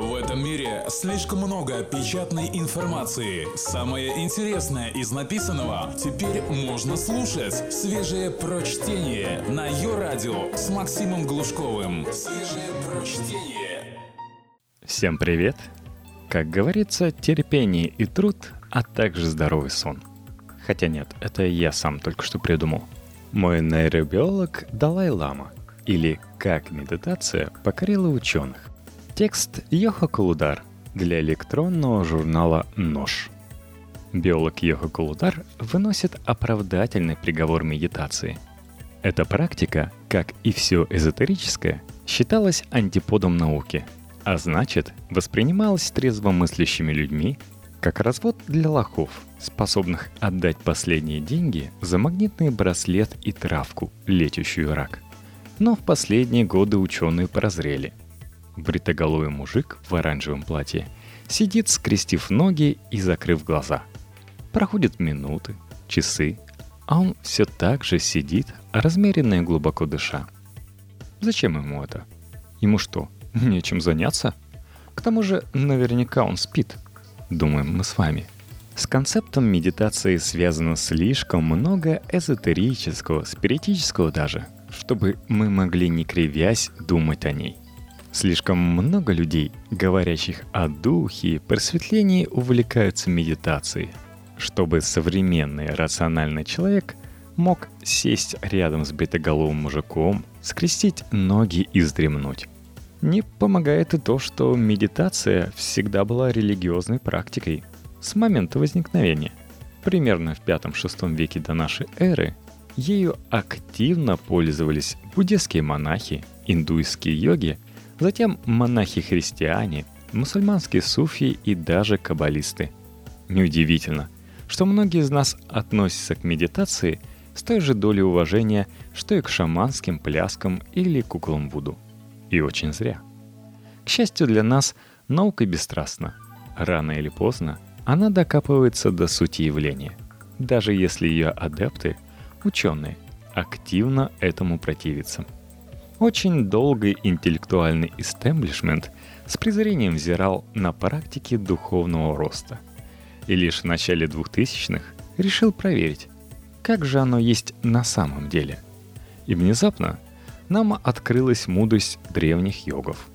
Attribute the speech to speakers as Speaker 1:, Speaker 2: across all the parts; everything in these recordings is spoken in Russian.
Speaker 1: В этом мире слишком много печатной информации. Самое интересное из написанного теперь можно слушать. Свежее прочтение на ее радио с Максимом Глушковым. Свежее прочтение.
Speaker 2: Всем привет! Как говорится, терпение и труд, а также здоровый сон. Хотя нет, это я сам только что придумал. Мой нейробиолог Далай-Лама, или «Как медитация покорила ученых». Текст Йоха Калудар для электронного журнала «Нож». Биолог Йоха Калудар выносит оправдательный приговор медитации. Эта практика, как и все эзотерическое, считалась антиподом науки, а значит, воспринималась трезвомыслящими людьми как развод для лохов, способных отдать последние деньги за магнитный браслет и травку, лечащую рак. Но в последние годы ученые прозрели – бритоголовый мужик в оранжевом платье сидит, скрестив ноги и закрыв глаза. Проходят минуты, часы, а он все так же сидит, размеренно и глубоко дыша. Зачем ему это? Ему что, нечем заняться? К тому же наверняка он спит, думаем мы с вами. С концептом медитации связано слишком много эзотерического, спиритического даже, чтобы мы могли не кривясь думать о ней – Слишком много людей, говорящих о духе просветлении, увлекаются медитацией, чтобы современный рациональный человек мог сесть рядом с бритоголовым мужиком, скрестить ноги и вздремнуть. Не помогает и то, что медитация всегда была религиозной практикой с момента возникновения. Примерно в 5-6 веке до нашей эры ею активно пользовались буддийские монахи, индуйские йоги – Затем монахи-христиане, мусульманские суфии и даже каббалисты. Неудивительно, что многие из нас относятся к медитации с той же долей уважения, что и к шаманским пляскам или куклам Вуду. И очень зря. К счастью для нас, наука бесстрастна. Рано или поздно она докапывается до сути явления, даже если ее адепты, ученые, активно этому противятся – очень долгий интеллектуальный истеблишмент с презрением взирал на практики духовного роста. И лишь в начале 2000-х решил проверить, как же оно есть на самом деле. И внезапно нам открылась мудрость древних йогов.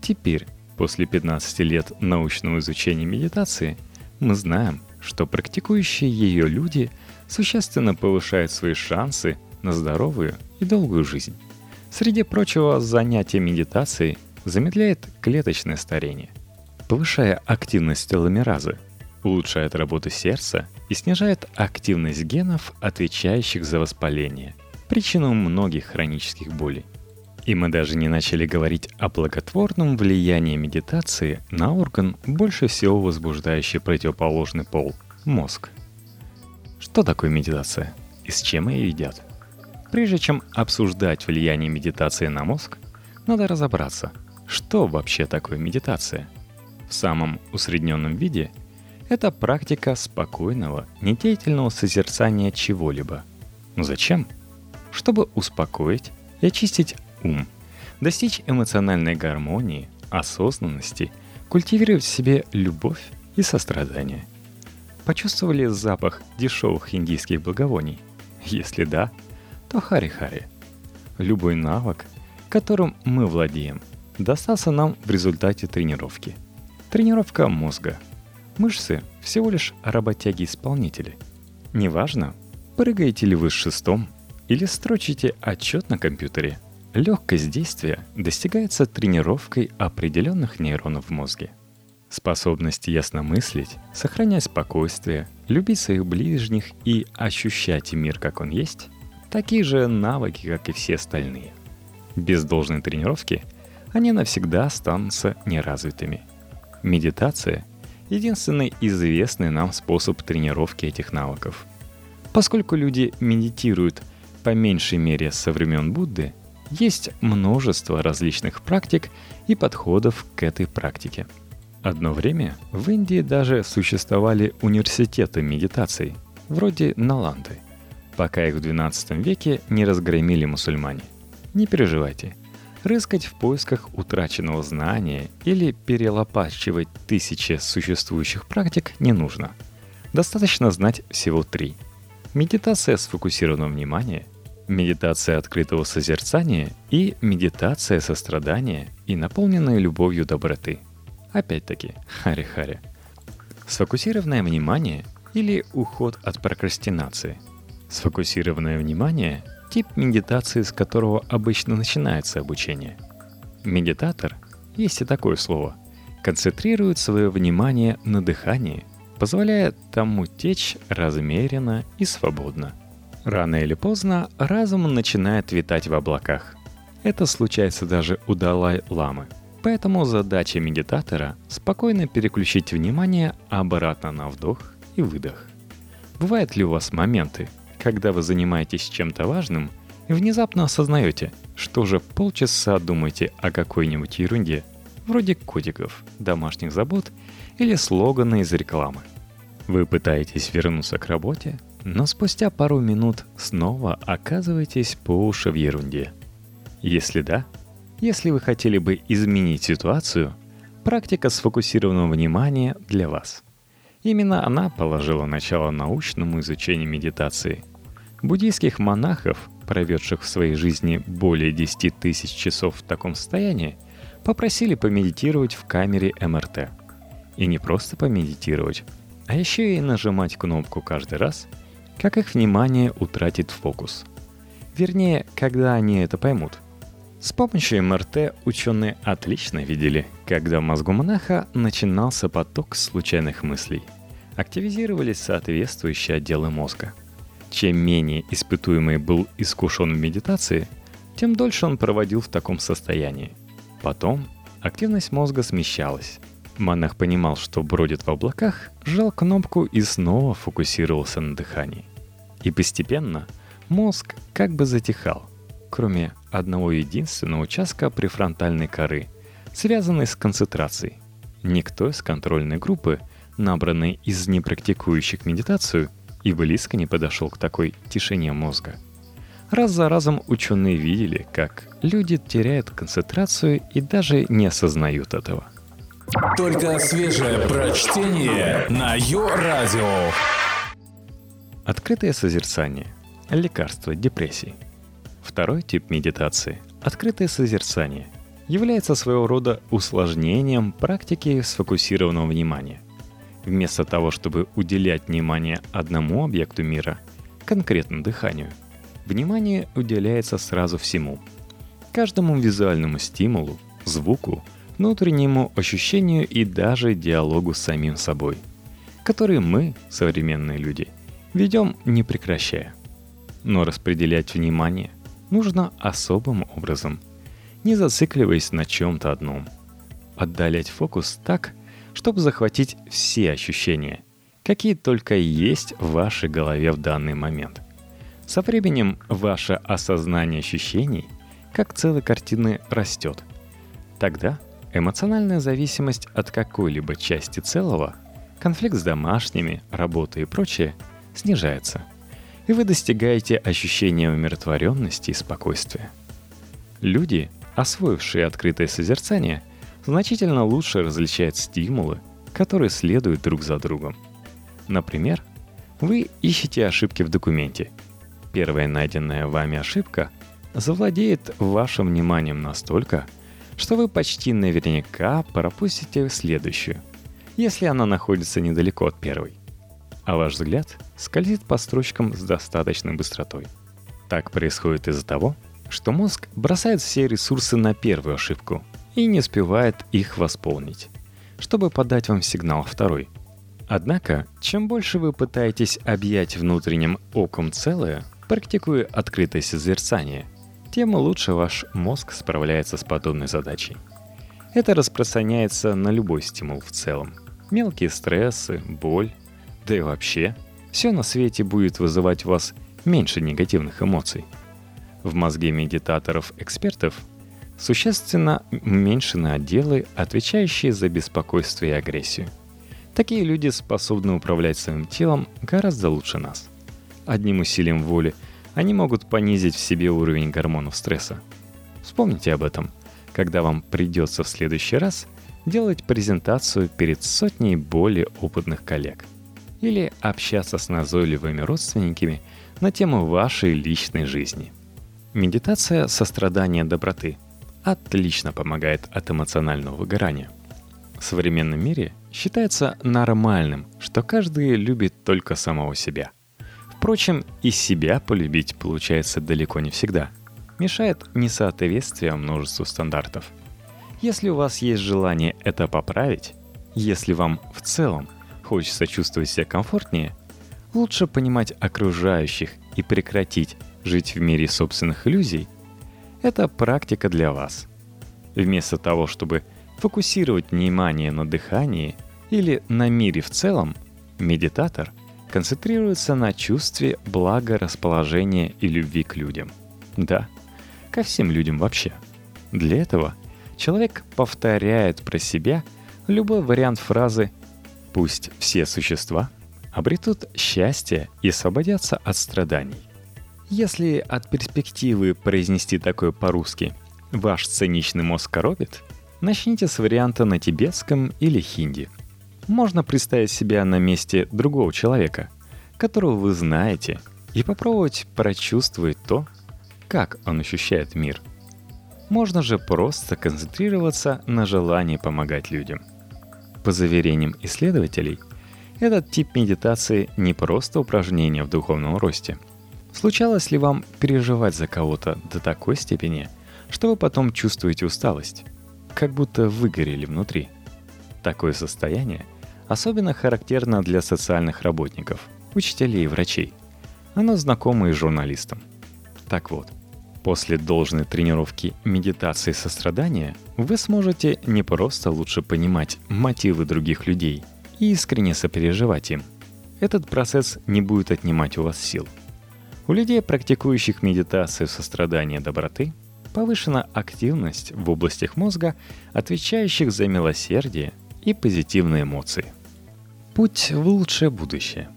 Speaker 2: Теперь, после 15 лет научного изучения медитации, мы знаем, что практикующие ее люди существенно повышают свои шансы на здоровую и долгую жизнь. Среди прочего, занятие медитацией замедляет клеточное старение, повышая активность теломеразы, улучшает работу сердца и снижает активность генов, отвечающих за воспаление, причину многих хронических болей. И мы даже не начали говорить о благотворном влиянии медитации на орган, больше всего возбуждающий противоположный пол – мозг. Что такое медитация и с чем ее едят – Прежде чем обсуждать влияние медитации на мозг, надо разобраться, что вообще такое медитация. В самом усредненном виде это практика спокойного, недеятельного созерцания чего-либо. Но зачем? Чтобы успокоить и очистить ум, достичь эмоциональной гармонии, осознанности, культивировать в себе любовь и сострадание. Почувствовали запах дешевых индийских благовоний? Если да, то хари-хари. Любой навык, которым мы владеем, достался нам в результате тренировки. Тренировка мозга. Мышцы всего лишь работяги-исполнители. Неважно, прыгаете ли вы с шестом или строчите отчет на компьютере, легкость действия достигается тренировкой определенных нейронов в мозге. Способность ясно мыслить, сохранять спокойствие, любить своих ближних и ощущать мир, как он есть, такие же навыки, как и все остальные. Без должной тренировки они навсегда останутся неразвитыми. Медитация – единственный известный нам способ тренировки этих навыков. Поскольку люди медитируют по меньшей мере со времен Будды, есть множество различных практик и подходов к этой практике. Одно время в Индии даже существовали университеты медитаций, вроде Наланды – пока их в 12 веке не разгромили мусульмане. Не переживайте, Рыскать в поисках утраченного знания или перелопачивать тысячи существующих практик не нужно. Достаточно знать всего три. Медитация сфокусированного внимания, медитация открытого созерцания и медитация сострадания и наполненная любовью доброты. Опять-таки, хари-хари. Сфокусированное внимание или уход от прокрастинации. Сфокусированное внимание – тип медитации, с которого обычно начинается обучение. Медитатор, есть и такое слово, концентрирует свое внимание на дыхании, позволяя тому течь размеренно и свободно. Рано или поздно разум начинает витать в облаках. Это случается даже у Далай-ламы. Поэтому задача медитатора – спокойно переключить внимание обратно на вдох и выдох. Бывают ли у вас моменты, когда вы занимаетесь чем-то важным и внезапно осознаете, что уже полчаса думаете о какой-нибудь ерунде, вроде котиков, домашних забот или слогана из рекламы. Вы пытаетесь вернуться к работе, но спустя пару минут снова оказываетесь по уши в ерунде. Если да, если вы хотели бы изменить ситуацию, практика сфокусированного внимания для вас – Именно она положила начало научному изучению медитации. Буддийских монахов, проведших в своей жизни более 10 тысяч часов в таком состоянии, попросили помедитировать в камере МРТ. И не просто помедитировать, а еще и нажимать кнопку каждый раз, как их внимание утратит фокус. Вернее, когда они это поймут. С помощью МРТ ученые отлично видели, когда в мозгу монаха начинался поток случайных мыслей. Активизировались соответствующие отделы мозга. Чем менее испытуемый был искушен в медитации, тем дольше он проводил в таком состоянии. Потом активность мозга смещалась. Монах понимал, что бродит в облаках, жал кнопку и снова фокусировался на дыхании. И постепенно мозг как бы затихал, кроме одного единственного участка префронтальной коры, связанной с концентрацией. Никто из контрольной группы, набранной из непрактикующих медитацию, и близко не подошел к такой тишине мозга. Раз за разом ученые видели, как люди теряют концентрацию и даже не осознают этого.
Speaker 1: Только свежее прочтение на Йо-Радио.
Speaker 2: Открытое созерцание. Лекарство депрессии. Второй тип медитации – открытое созерцание – является своего рода усложнением практики сфокусированного внимания. Вместо того, чтобы уделять внимание одному объекту мира, конкретно дыханию, внимание уделяется сразу всему. Каждому визуальному стимулу, звуку, внутреннему ощущению и даже диалогу с самим собой, который мы, современные люди, ведем не прекращая. Но распределять внимание – нужно особым образом, не зацикливаясь на чем-то одном. Отдалять фокус так, чтобы захватить все ощущения, какие только есть в вашей голове в данный момент. Со временем ваше осознание ощущений, как целой картины, растет. Тогда эмоциональная зависимость от какой-либо части целого, конфликт с домашними, работа и прочее, снижается – и вы достигаете ощущения умиротворенности и спокойствия. Люди, освоившие открытое созерцание, значительно лучше различают стимулы, которые следуют друг за другом. Например, вы ищете ошибки в документе. Первая найденная вами ошибка завладеет вашим вниманием настолько, что вы почти наверняка пропустите следующую, если она находится недалеко от первой а ваш взгляд скользит по строчкам с достаточной быстротой. Так происходит из-за того, что мозг бросает все ресурсы на первую ошибку и не успевает их восполнить, чтобы подать вам сигнал второй. Однако, чем больше вы пытаетесь объять внутренним оком целое, практикуя открытое созерцание, тем лучше ваш мозг справляется с подобной задачей. Это распространяется на любой стимул в целом. Мелкие стрессы, боль, да и вообще, все на свете будет вызывать у вас меньше негативных эмоций. В мозге медитаторов-экспертов существенно уменьшены отделы, отвечающие за беспокойство и агрессию. Такие люди способны управлять своим телом гораздо лучше нас. Одним усилием воли они могут понизить в себе уровень гормонов стресса. Вспомните об этом – когда вам придется в следующий раз делать презентацию перед сотней более опытных коллег или общаться с назойливыми родственниками на тему вашей личной жизни. Медитация сострадания доброты отлично помогает от эмоционального выгорания. В современном мире считается нормальным, что каждый любит только самого себя. Впрочем, и себя полюбить получается далеко не всегда. Мешает несоответствие множеству стандартов. Если у вас есть желание это поправить, если вам в целом хочется чувствовать себя комфортнее, лучше понимать окружающих и прекратить жить в мире собственных иллюзий, это практика для вас. Вместо того, чтобы фокусировать внимание на дыхании или на мире в целом, медитатор концентрируется на чувстве благорасположения и любви к людям. Да, ко всем людям вообще. Для этого человек повторяет про себя любой вариант фразы «Пусть все существа обретут счастье и освободятся от страданий». Если от перспективы произнести такое по-русски ваш циничный мозг коробит, начните с варианта на тибетском или хинди. Можно представить себя на месте другого человека, которого вы знаете, и попробовать прочувствовать то, как он ощущает мир. Можно же просто концентрироваться на желании помогать людям. По заверениям исследователей, этот тип медитации не просто упражнение в духовном росте – Случалось ли вам переживать за кого-то до такой степени, что вы потом чувствуете усталость? Как будто выгорели внутри. Такое состояние особенно характерно для социальных работников, учителей и врачей. Оно знакомо и журналистам. Так вот, после должной тренировки медитации сострадания вы сможете не просто лучше понимать мотивы других людей и искренне сопереживать им. Этот процесс не будет отнимать у вас сил – у людей, практикующих медитацию сострадания доброты, повышена активность в областях мозга, отвечающих за милосердие и позитивные эмоции. Путь в лучшее будущее.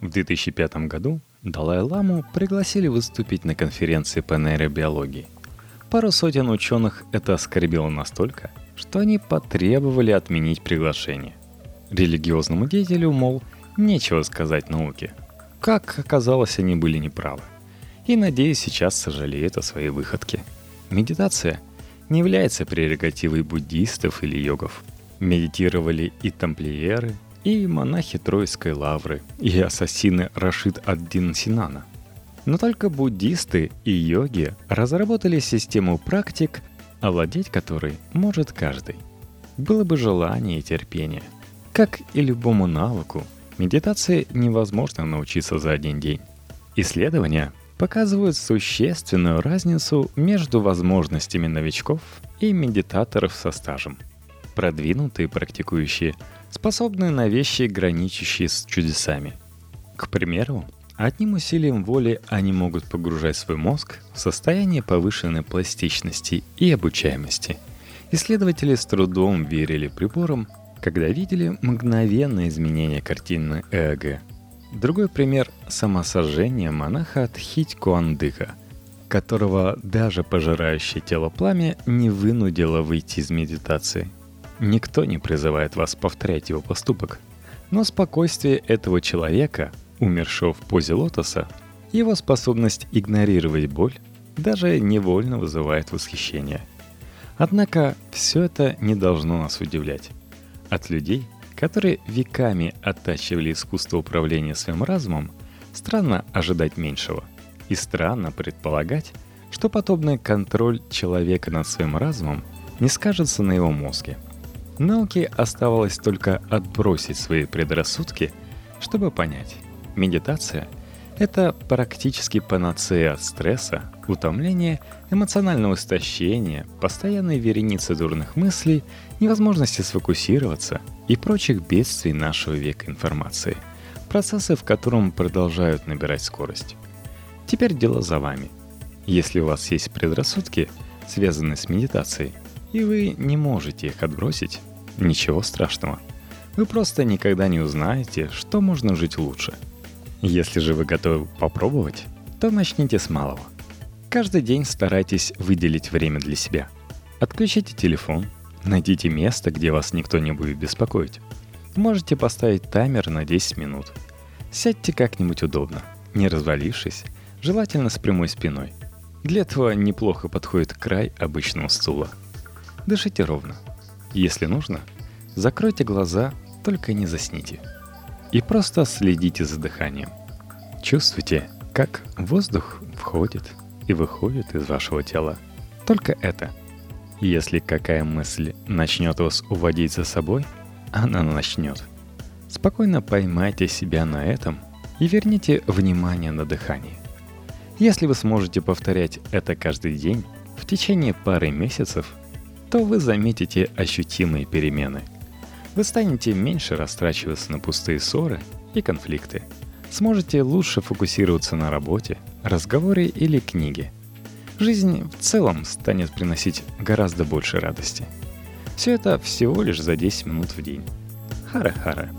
Speaker 2: В 2005 году Далай-Ламу пригласили выступить на конференции по нейробиологии. Пару сотен ученых это оскорбило настолько, что они потребовали отменить приглашение. Религиозному деятелю, мол, нечего сказать науке – как оказалось, они были неправы. И, надеюсь, сейчас сожалеют о своей выходке. Медитация не является прерогативой буддистов или йогов. Медитировали и тамплиеры, и монахи Тройской лавры, и ассасины Рашид ад-Дин Синана. Но только буддисты и йоги разработали систему практик, овладеть которой может каждый. Было бы желание и терпение. Как и любому навыку, Медитации невозможно научиться за один день. Исследования показывают существенную разницу между возможностями новичков и медитаторов со стажем. Продвинутые практикующие способны на вещи, граничащие с чудесами. К примеру, одним усилием воли они могут погружать свой мозг в состояние повышенной пластичности и обучаемости. Исследователи с трудом верили приборам, когда видели мгновенное изменение картины эго. Другой пример – самосожжение монаха Тхить Куандыка, которого даже пожирающее тело пламя не вынудило выйти из медитации. Никто не призывает вас повторять его поступок, но спокойствие этого человека, умершего в позе лотоса, его способность игнорировать боль даже невольно вызывает восхищение. Однако все это не должно нас удивлять. От людей, которые веками оттачивали искусство управления своим разумом, странно ожидать меньшего. И странно предполагать, что подобный контроль человека над своим разумом не скажется на его мозге. Науке оставалось только отбросить свои предрассудки, чтобы понять, медитация — это практически панацея от стресса, утомления, эмоционального истощения, постоянной вереницы дурных мыслей, невозможности сфокусироваться и прочих бедствий нашего века информации, процессы в котором продолжают набирать скорость. Теперь дело за вами. Если у вас есть предрассудки, связанные с медитацией, и вы не можете их отбросить, ничего страшного. Вы просто никогда не узнаете, что можно жить лучше. Если же вы готовы попробовать, то начните с малого – Каждый день старайтесь выделить время для себя. Отключите телефон, найдите место, где вас никто не будет беспокоить. Можете поставить таймер на 10 минут. Сядьте как-нибудь удобно, не развалившись, желательно с прямой спиной. Для этого неплохо подходит край обычного стула. Дышите ровно. Если нужно, закройте глаза, только не засните. И просто следите за дыханием. Чувствуйте, как воздух входит и выходит из вашего тела. Только это. Если какая мысль начнет вас уводить за собой, она начнет. Спокойно поймайте себя на этом и верните внимание на дыхание. Если вы сможете повторять это каждый день в течение пары месяцев, то вы заметите ощутимые перемены. Вы станете меньше растрачиваться на пустые ссоры и конфликты. Сможете лучше фокусироваться на работе, разговоре или книге. Жизнь в целом станет приносить гораздо больше радости. Все это всего лишь за 10 минут в день. Хара-хара.